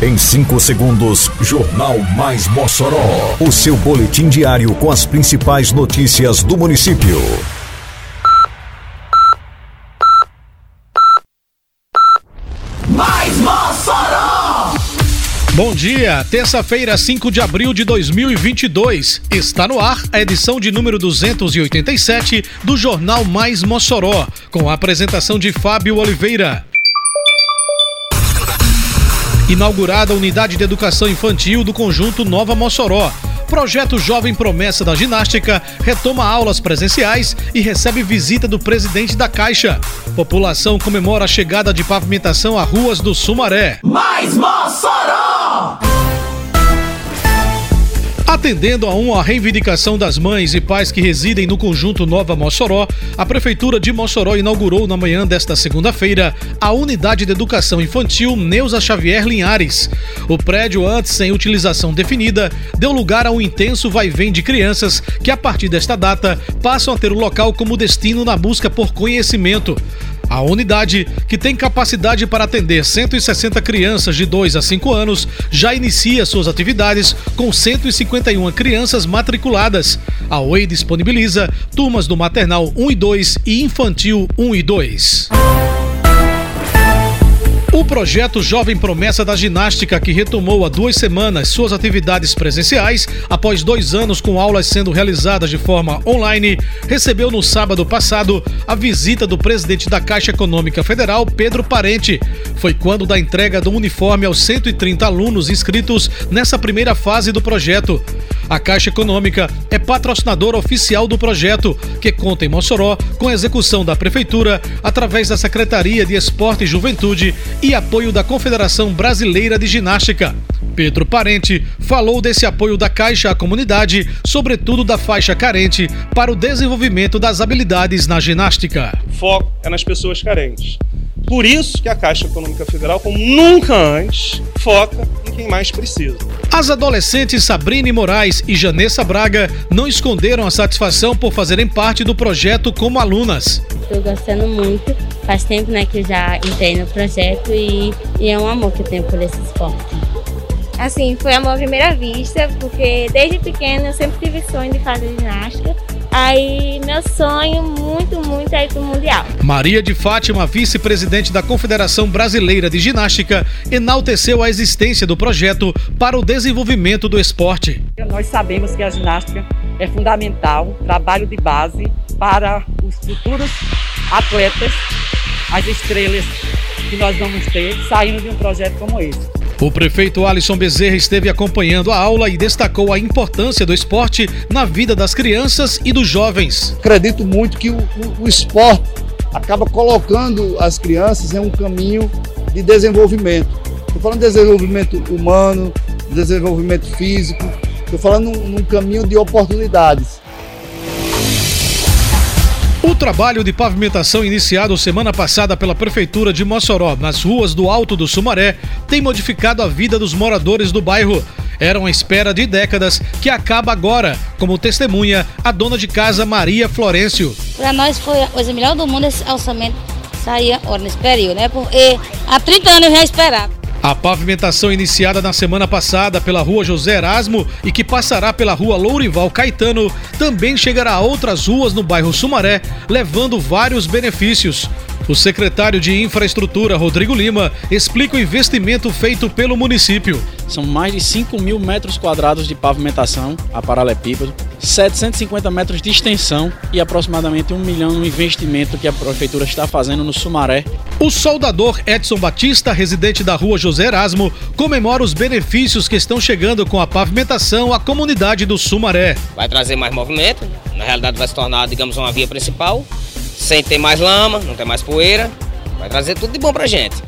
Em 5 segundos, Jornal Mais Mossoró. O seu boletim diário com as principais notícias do município. Mais Mossoró! Bom dia, terça-feira, 5 de abril de 2022. Está no ar a edição de número 287 do Jornal Mais Mossoró, com a apresentação de Fábio Oliveira. Inaugurada a Unidade de Educação Infantil do Conjunto Nova Mossoró. Projeto Jovem Promessa da Ginástica retoma aulas presenciais e recebe visita do presidente da Caixa. População comemora a chegada de pavimentação a ruas do Sumaré. Mais Mossoró! Atendendo a uma reivindicação das mães e pais que residem no conjunto Nova Mossoró, a Prefeitura de Mossoró inaugurou na manhã desta segunda-feira a Unidade de Educação Infantil Neuza Xavier Linhares. O prédio, antes sem utilização definida, deu lugar a um intenso vai-vem de crianças que, a partir desta data, passam a ter o local como destino na busca por conhecimento. A unidade, que tem capacidade para atender 160 crianças de 2 a 5 anos, já inicia suas atividades com 151 crianças matriculadas. A OEI disponibiliza turmas do maternal 1 e 2 e infantil 1 e 2. O projeto Jovem Promessa da Ginástica, que retomou há duas semanas suas atividades presenciais, após dois anos com aulas sendo realizadas de forma online, recebeu no sábado passado a visita do presidente da Caixa Econômica Federal, Pedro Parente. Foi quando da entrega do uniforme aos 130 alunos inscritos nessa primeira fase do projeto. A Caixa Econômica é patrocinadora oficial do projeto, que conta em Mossoró com a execução da Prefeitura através da Secretaria de Esporte e Juventude e apoio da Confederação Brasileira de Ginástica. Pedro Parente falou desse apoio da Caixa à comunidade, sobretudo da faixa carente, para o desenvolvimento das habilidades na ginástica. Foco é nas pessoas carentes. Por isso que a Caixa Econômica Federal, como nunca antes, foca em quem mais precisa. As adolescentes Sabrine Moraes e Janessa Braga não esconderam a satisfação por fazerem parte do projeto como alunas. Estou gostando muito. Faz tempo né, que eu já entrei no projeto e, e é um amor que eu tenho por esse esporte. Assim, foi amor à primeira vista, porque desde pequena eu sempre tive sonho de fazer ginástica. Aí meu sonho muito, muito é ir pro Mundial. Maria de Fátima, vice-presidente da Confederação Brasileira de Ginástica, enalteceu a existência do projeto para o desenvolvimento do esporte. Nós sabemos que a ginástica é fundamental, trabalho de base para os futuros atletas, as estrelas que nós vamos ter saindo de um projeto como esse. O prefeito Alisson Bezerra esteve acompanhando a aula e destacou a importância do esporte na vida das crianças e dos jovens. Acredito muito que o, o, o esporte acaba colocando as crianças em um caminho de desenvolvimento. Estou falando de desenvolvimento humano, desenvolvimento físico, estou falando num, num caminho de oportunidades. O trabalho de pavimentação iniciado semana passada pela Prefeitura de Mossoró nas ruas do Alto do Sumaré tem modificado a vida dos moradores do bairro. Eram à espera de décadas que acaba agora, como testemunha a dona de casa Maria Florencio. Para nós foi a coisa melhor do mundo esse orçamento sair agora nesse período, né? Porque há 30 anos eu já esperava. A pavimentação iniciada na semana passada pela rua José Erasmo e que passará pela rua Lourival Caetano também chegará a outras ruas no bairro Sumaré, levando vários benefícios. O secretário de Infraestrutura, Rodrigo Lima, explica o investimento feito pelo município. São mais de 5 mil metros quadrados de pavimentação a paralelepípedo, 750 metros de extensão e aproximadamente um milhão no investimento que a prefeitura está fazendo no Sumaré. O soldador Edson Batista, residente da rua José Erasmo, comemora os benefícios que estão chegando com a pavimentação à comunidade do Sumaré. Vai trazer mais movimento, na realidade vai se tornar, digamos, uma via principal, sem ter mais lama, não ter mais poeira, vai trazer tudo de bom pra gente.